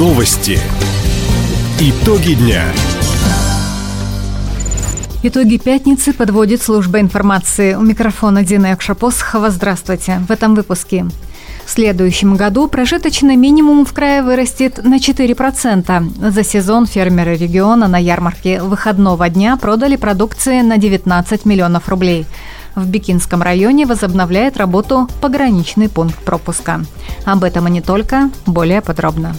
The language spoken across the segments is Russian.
Новости. Итоги дня. Итоги пятницы подводит служба информации. У микрофона Дина Якшапосхова. Здравствуйте. В этом выпуске. В следующем году прожиточный минимум в крае вырастет на 4%. За сезон фермеры региона на ярмарке выходного дня продали продукции на 19 миллионов рублей. В Бикинском районе возобновляет работу пограничный пункт пропуска. Об этом и не только, более подробно.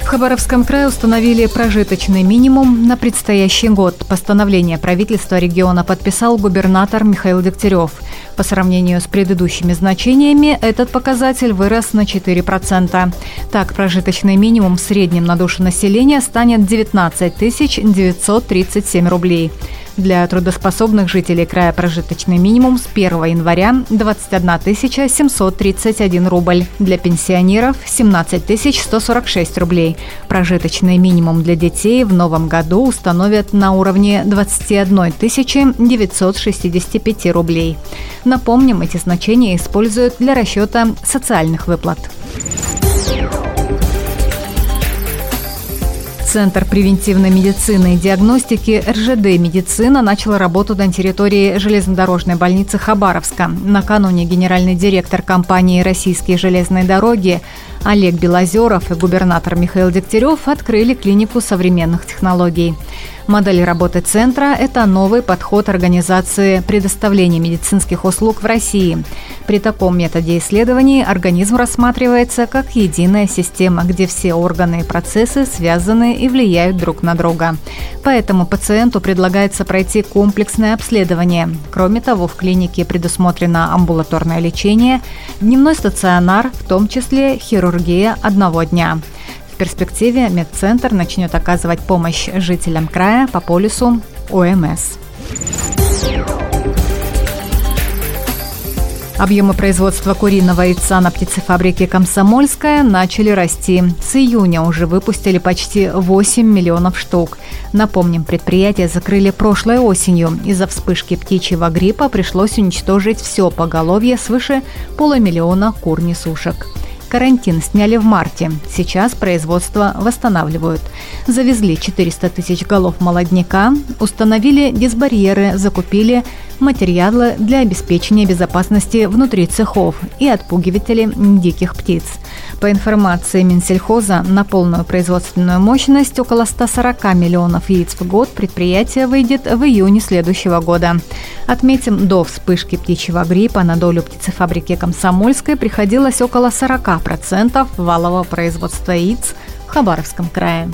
В Хабаровском крае установили прожиточный минимум на предстоящий год. Постановление правительства региона подписал губернатор Михаил Дегтярев. По сравнению с предыдущими значениями этот показатель вырос на 4%. Так, прожиточный минимум в среднем на душу населения станет 19 937 рублей. Для трудоспособных жителей края прожиточный минимум с 1 января 21 731 рубль. Для пенсионеров 17 146 рублей. Прожиточный минимум для детей в новом году установят на уровне 21 965 рублей. Напомним, эти значения используют для расчета социальных выплат. Центр превентивной медицины и диагностики РЖД «Медицина» начал работу на территории железнодорожной больницы Хабаровска. Накануне генеральный директор компании «Российские железные дороги» Олег Белозеров и губернатор Михаил Дегтярев открыли клинику современных технологий. Модель работы центра – это новый подход организации предоставления медицинских услуг в России. При таком методе исследований организм рассматривается как единая система, где все органы и процессы связаны и влияют друг на друга. Поэтому пациенту предлагается пройти комплексное обследование. Кроме того, в клинике предусмотрено амбулаторное лечение, дневной стационар, в том числе хирургия одного дня – перспективе медцентр начнет оказывать помощь жителям края по полюсу ОМС. Объемы производства куриного яйца на птицефабрике «Комсомольская» начали расти. С июня уже выпустили почти 8 миллионов штук. Напомним, предприятие закрыли прошлой осенью. Из-за вспышки птичьего гриппа пришлось уничтожить все поголовье свыше полумиллиона кур-несушек. Карантин сняли в марте. Сейчас производство восстанавливают. Завезли 400 тысяч голов молодняка, установили дисбарьеры, закупили материалы для обеспечения безопасности внутри цехов и отпугиватели диких птиц. По информации Минсельхоза, на полную производственную мощность около 140 миллионов яиц в год предприятие выйдет в июне следующего года. Отметим, до вспышки птичьего гриппа на долю птицефабрики «Комсомольской» приходилось около 40% валового производства яиц в Хабаровском крае.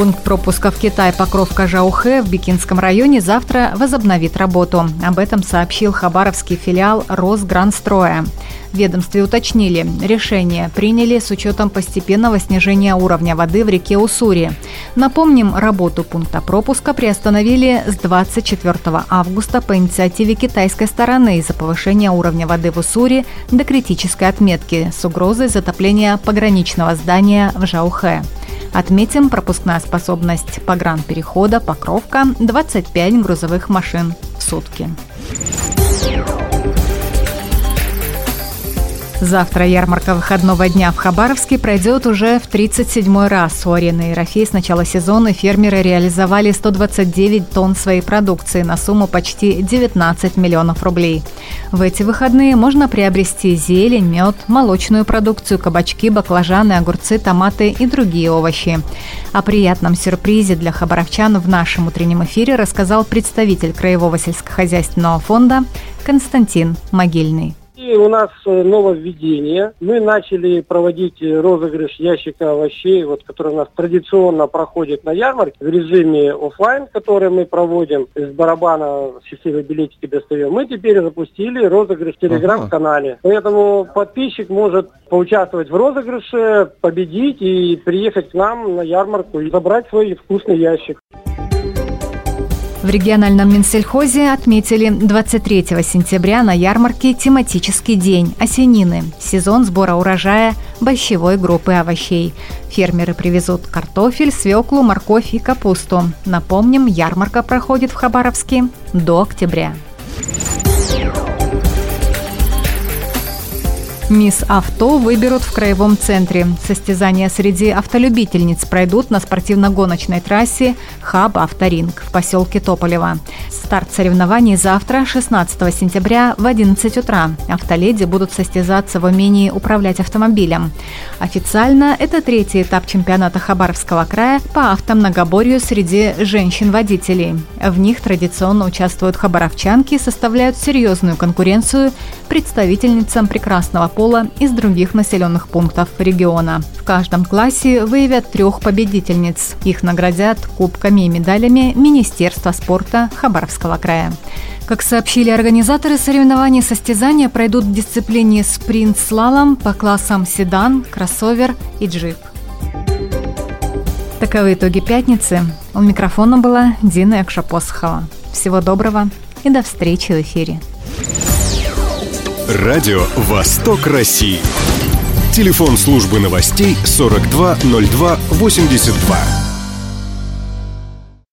Пункт пропуска в Китай Покровка-Жаухэ в Бикинском районе завтра возобновит работу. Об этом сообщил хабаровский филиал Росграндстроя. Ведомстве уточнили, решение приняли с учетом постепенного снижения уровня воды в реке Уссури. Напомним, работу пункта пропуска приостановили с 24 августа по инициативе китайской стороны из-за повышения уровня воды в Уссури до критической отметки с угрозой затопления пограничного здания в Жаухэ. Отметим пропускная способность погранперехода «Покровка» 25 грузовых машин в сутки. Завтра ярмарка выходного дня в Хабаровске пройдет уже в 37-й раз. У арены Ерофей с начала сезона фермеры реализовали 129 тонн своей продукции на сумму почти 19 миллионов рублей. В эти выходные можно приобрести зелень, мед, молочную продукцию, кабачки, баклажаны, огурцы, томаты и другие овощи. О приятном сюрпризе для хабаровчан в нашем утреннем эфире рассказал представитель Краевого сельскохозяйственного фонда Константин Могильный. И у нас э, нововведение. Мы начали проводить розыгрыш ящика овощей, вот, который у нас традиционно проходит на ярмарке в режиме офлайн, который мы проводим из барабана системы билетики достаем. Мы теперь запустили розыгрыш в телеграм-канале. Поэтому подписчик может поучаствовать в розыгрыше, победить и приехать к нам на ярмарку и забрать свой вкусный ящик. В региональном Минсельхозе отметили 23 сентября на ярмарке тематический день осенины, сезон сбора урожая борщевой группы овощей. Фермеры привезут картофель, свеклу, морковь и капусту. Напомним, ярмарка проходит в Хабаровске до октября. Мисс Авто выберут в краевом центре. Состязания среди автолюбительниц пройдут на спортивно-гоночной трассе «Хаб Авторинг» в поселке Тополево. Старт соревнований завтра, 16 сентября в 11 утра. Автоледи будут состязаться в умении управлять автомобилем. Официально это третий этап чемпионата Хабаровского края по автомногоборью среди женщин-водителей. В них традиционно участвуют хабаровчанки и составляют серьезную конкуренцию представительницам прекрасного пола из других населенных пунктов региона. В каждом классе выявят трех победительниц. Их наградят кубками и медалями Министерства спорта Хабаровского края. Как сообщили организаторы соревнований, состязания пройдут в дисциплине спринт-слалом по классам седан, кроссовер и джип. Таковы итоги пятницы. У микрофона была Дина Якшапосхова. Всего доброго и до встречи в эфире. Радио «Восток России». Телефон службы новостей 420282.